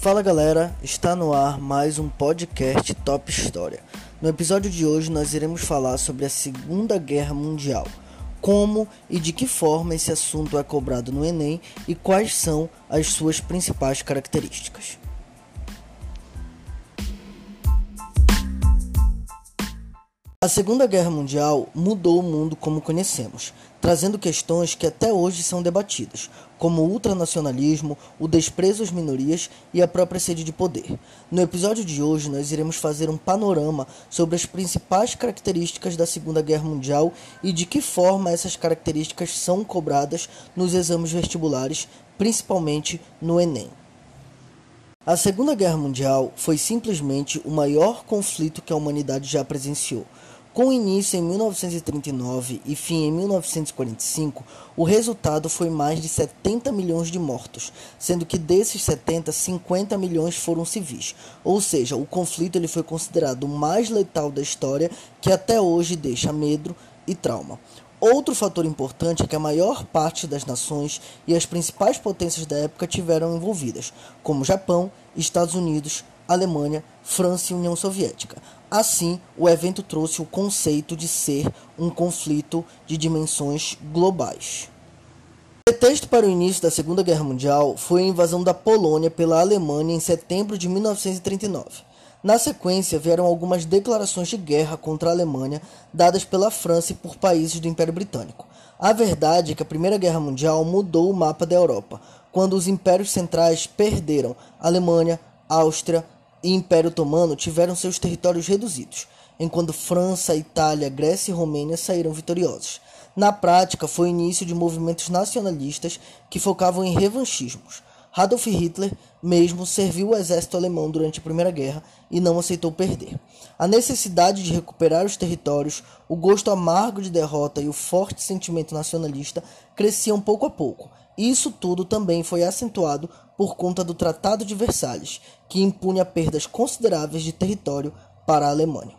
Fala galera, está no ar mais um podcast Top História. No episódio de hoje nós iremos falar sobre a Segunda Guerra Mundial, como e de que forma esse assunto é cobrado no Enem e quais são as suas principais características. A Segunda Guerra Mundial mudou o mundo como conhecemos, trazendo questões que até hoje são debatidas, como o ultranacionalismo, o desprezo às minorias e a própria sede de poder. No episódio de hoje, nós iremos fazer um panorama sobre as principais características da Segunda Guerra Mundial e de que forma essas características são cobradas nos exames vestibulares, principalmente no Enem. A Segunda Guerra Mundial foi simplesmente o maior conflito que a humanidade já presenciou. Com início em 1939 e fim em 1945, o resultado foi mais de 70 milhões de mortos, sendo que desses 70, 50 milhões foram civis. Ou seja, o conflito ele foi considerado o mais letal da história, que até hoje deixa medo e trauma. Outro fator importante é que a maior parte das nações e as principais potências da época tiveram envolvidas, como Japão, Estados Unidos, Alemanha, França e União Soviética. Assim, o evento trouxe o conceito de ser um conflito de dimensões globais. O pretexto para o início da Segunda Guerra Mundial foi a invasão da Polônia pela Alemanha em setembro de 1939. Na sequência, vieram algumas declarações de guerra contra a Alemanha dadas pela França e por países do Império Britânico. A verdade é que a Primeira Guerra Mundial mudou o mapa da Europa, quando os impérios centrais perderam Alemanha, Áustria, e Império Otomano tiveram seus territórios reduzidos, enquanto França, Itália, Grécia e Romênia saíram vitoriosos. Na prática, foi o início de movimentos nacionalistas que focavam em revanchismos. Adolf Hitler mesmo serviu o exército alemão durante a Primeira Guerra e não aceitou perder. A necessidade de recuperar os territórios, o gosto amargo de derrota e o forte sentimento nacionalista cresciam pouco a pouco. Isso tudo também foi acentuado por conta do Tratado de Versalhes, que impunha perdas consideráveis de território para a Alemanha.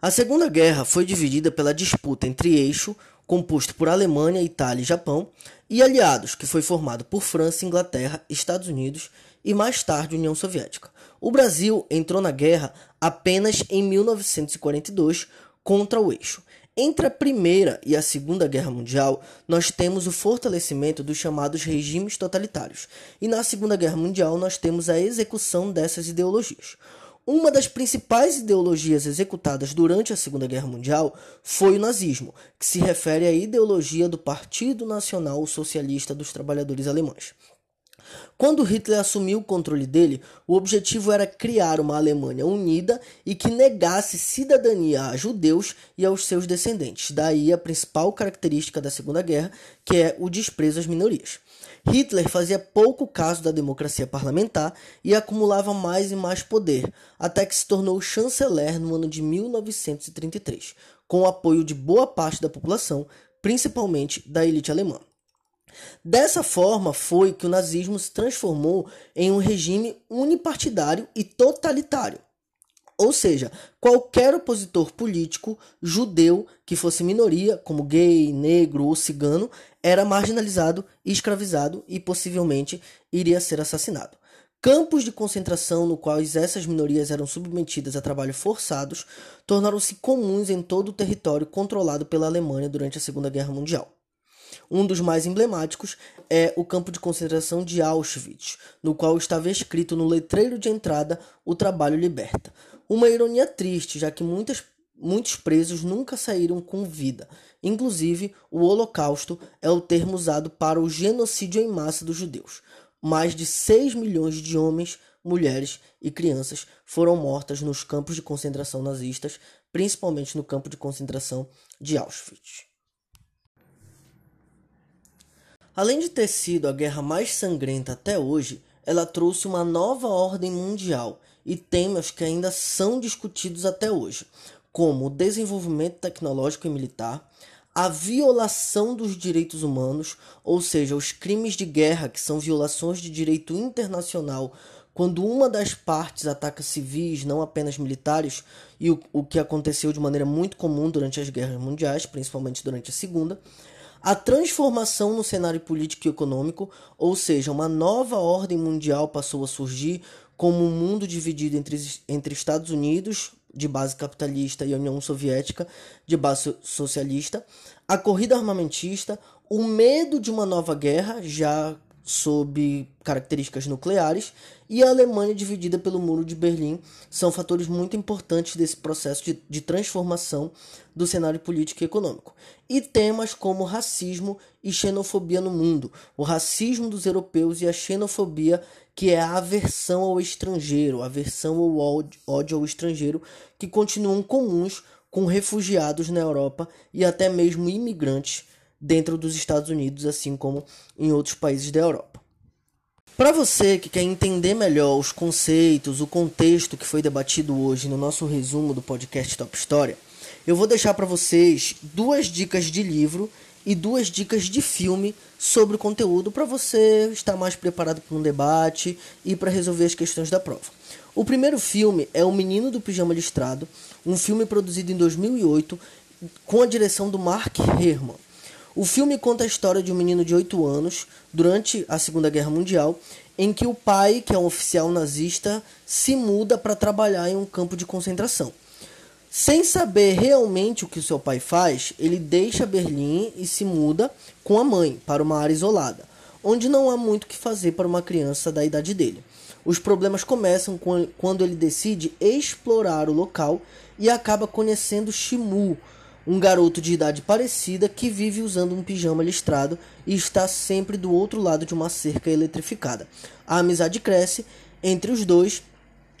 A Segunda Guerra foi dividida pela disputa entre eixo, composto por Alemanha, Itália e Japão, e aliados, que foi formado por França, Inglaterra, Estados Unidos e mais tarde União Soviética. O Brasil entrou na guerra apenas em 1942 contra o eixo. Entre a Primeira e a Segunda Guerra Mundial, nós temos o fortalecimento dos chamados regimes totalitários, e na Segunda Guerra Mundial nós temos a execução dessas ideologias. Uma das principais ideologias executadas durante a Segunda Guerra Mundial foi o nazismo, que se refere à ideologia do Partido Nacional Socialista dos Trabalhadores Alemães. Quando Hitler assumiu o controle dele, o objetivo era criar uma Alemanha unida e que negasse cidadania a judeus e aos seus descendentes. Daí a principal característica da Segunda Guerra, que é o desprezo às minorias. Hitler fazia pouco caso da democracia parlamentar e acumulava mais e mais poder, até que se tornou chanceler no ano de 1933, com o apoio de boa parte da população, principalmente da elite alemã. Dessa forma foi que o nazismo se transformou em um regime unipartidário e totalitário. Ou seja, qualquer opositor político judeu que fosse minoria, como gay, negro ou cigano, era marginalizado, escravizado e possivelmente iria ser assassinado. Campos de concentração no quais essas minorias eram submetidas a trabalho forçados tornaram-se comuns em todo o território controlado pela Alemanha durante a Segunda Guerra Mundial. Um dos mais emblemáticos é o campo de concentração de Auschwitz, no qual estava escrito no letreiro de entrada O trabalho liberta. Uma ironia triste, já que muitas, muitos presos nunca saíram com vida. Inclusive, o Holocausto é o termo usado para o genocídio em massa dos judeus. Mais de 6 milhões de homens, mulheres e crianças foram mortas nos campos de concentração nazistas, principalmente no campo de concentração de Auschwitz. Além de ter sido a guerra mais sangrenta até hoje, ela trouxe uma nova ordem mundial e temas que ainda são discutidos até hoje, como o desenvolvimento tecnológico e militar, a violação dos direitos humanos, ou seja, os crimes de guerra, que são violações de direito internacional, quando uma das partes ataca civis, não apenas militares, e o, o que aconteceu de maneira muito comum durante as guerras mundiais, principalmente durante a Segunda a transformação no cenário político e econômico, ou seja, uma nova ordem mundial passou a surgir como um mundo dividido entre, entre Estados Unidos, de base capitalista, e União Soviética, de base socialista, a corrida armamentista, o medo de uma nova guerra, já sob características nucleares, e a Alemanha dividida pelo Muro de Berlim são fatores muito importantes desse processo de, de, transformação do cenário político e econômico. E temas como racismo e xenofobia no mundo, o racismo dos europeus e a xenofobia, que é a aversão ao estrangeiro, a aversão ao ódio ao estrangeiro, que continuam comuns com refugiados na Europa e até mesmo imigrantes dentro dos Estados Unidos, assim como em outros países da Europa. Para você que quer entender melhor os conceitos, o contexto que foi debatido hoje no nosso resumo do podcast Top História, eu vou deixar para vocês duas dicas de livro e duas dicas de filme sobre o conteúdo para você estar mais preparado para um debate e para resolver as questões da prova. O primeiro filme é O Menino do Pijama Listrado, um filme produzido em 2008 com a direção do Mark Herman. O filme conta a história de um menino de 8 anos, durante a Segunda Guerra Mundial, em que o pai, que é um oficial nazista, se muda para trabalhar em um campo de concentração. Sem saber realmente o que o seu pai faz, ele deixa Berlim e se muda com a mãe para uma área isolada, onde não há muito o que fazer para uma criança da idade dele. Os problemas começam quando ele decide explorar o local e acaba conhecendo Shimu, um garoto de idade parecida que vive usando um pijama listrado e está sempre do outro lado de uma cerca eletrificada. A amizade cresce entre os dois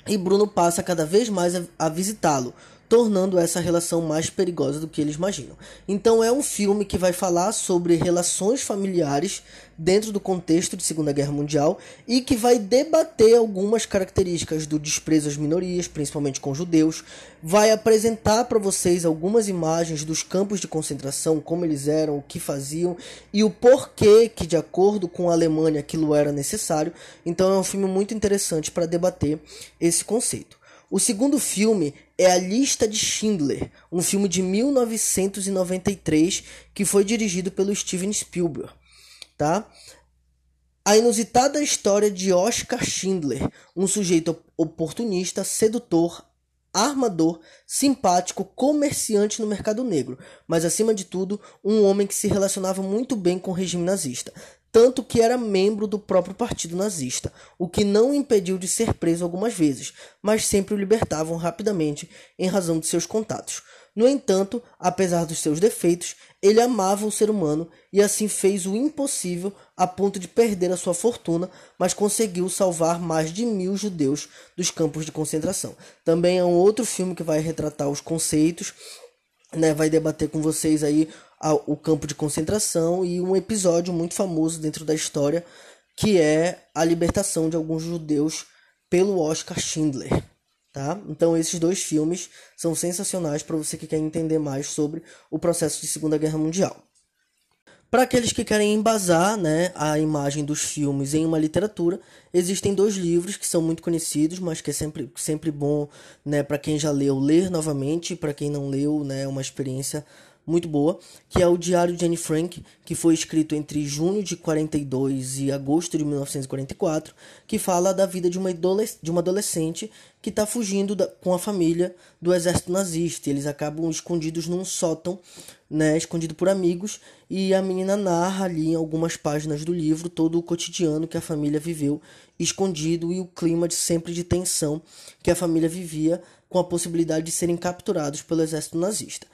e Bruno passa cada vez mais a, visitá-lo, tornando essa relação mais perigosa do que eles imaginam. Então é um filme que vai falar sobre relações familiares dentro do contexto de Segunda Guerra Mundial e que vai debater algumas características do desprezo às minorias, principalmente com judeus, vai apresentar para vocês algumas imagens dos campos de concentração, como eles eram, o que faziam e o porquê que de acordo com a Alemanha aquilo era necessário. Então é um filme muito interessante para debater esse conceito. O segundo filme é A Lista de Schindler, um filme de 1993 que foi dirigido pelo Steven Spielberg, tá? A inusitada história de Oscar Schindler, um sujeito oportunista, sedutor, armador, simpático, comerciante no mercado negro, mas acima de tudo, um homem que se relacionava muito bem com o regime nazista, tanto que era membro do próprio partido nazista, o que não o impediu de ser preso algumas vezes, mas sempre o libertavam rapidamente em razão de seus contatos. No entanto, apesar dos seus defeitos, ele amava o ser humano e assim fez o impossível a ponto de perder a sua fortuna, mas conseguiu salvar mais de mil judeus dos campos de concentração. Também é um outro filme que vai retratar os conceitos, né, vai debater com vocês aí o campo de concentração e um episódio muito famoso dentro da história que é a libertação de alguns judeus pelo Oscar Schindler. Tá? Então esses dois filmes são sensacionais para você que quer entender mais sobre o processo de Segunda Guerra Mundial. Para aqueles que querem embasar né, a imagem dos filmes em uma literatura, existem dois livros que são muito conhecidos, mas que é sempre, sempre bom né, para quem já leu ler novamente, para quem não leu, né, é uma experiência muito boa, que é o Diário de Anne Frank, que foi escrito entre junho de 42 e agosto de 1944, que fala da vida de uma, de uma adolescente que está fugindo da, com a família do exército nazista. Eles acabam escondidos num sótão, né, escondido por amigos, e a menina narra ali em algumas páginas do livro todo o cotidiano que a família viveu escondido e o clima de sempre de tensão que a família vivia com a possibilidade de serem capturados pelo exército nazista.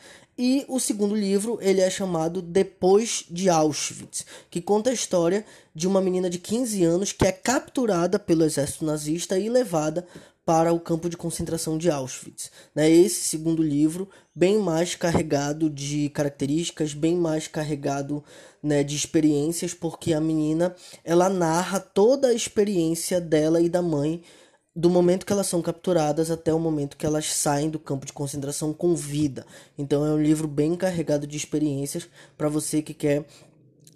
E o segundo livro, ele é chamado Depois de Auschwitz, que conta a história de uma menina de 15 anos que é capturada pelo exército nazista e levada para o campo de concentração de Auschwitz. Né? Esse segundo livro, bem mais carregado de características, bem mais carregado né, de experiências, porque a menina ela narra toda a experiência dela e da mãe do momento que elas são capturadas até o momento que elas saem do campo de concentração com vida. Então é um livro bem carregado de experiências para você que quer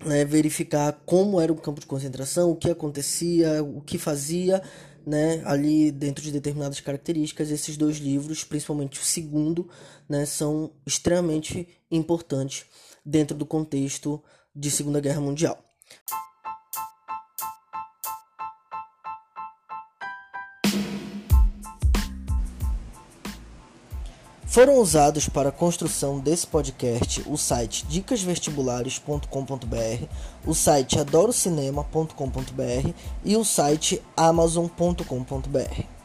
né, verificar como era o campo de concentração, o que acontecia, o que fazia, né, ali dentro de determinadas características. Esses dois livros, principalmente o segundo, né, são extremamente importantes dentro do contexto de Segunda Guerra Mundial. Foram usados para a construção desse podcast o site dicasvestibulares.com.br, o site adorocinema.com.br e o site amazon.com.br.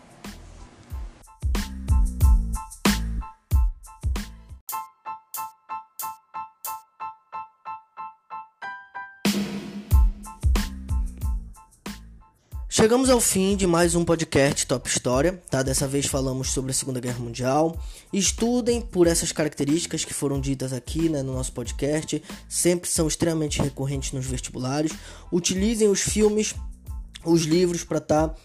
Chegamos ao fim de mais um podcast Top História, tá? Dessa vez falamos sobre a Segunda Guerra Mundial. Estudem por essas características que foram ditas aqui, né, no nosso podcast, sempre são extremamente recorrentes nos vestibulares. Utilizem os filmes, os livros para estar tá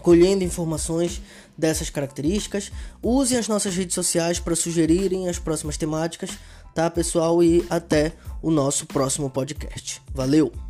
colhendo informações dessas características. Usem as nossas redes sociais para sugerirem as próximas temáticas, tá, pessoal? E até o nosso próximo podcast. Valeu!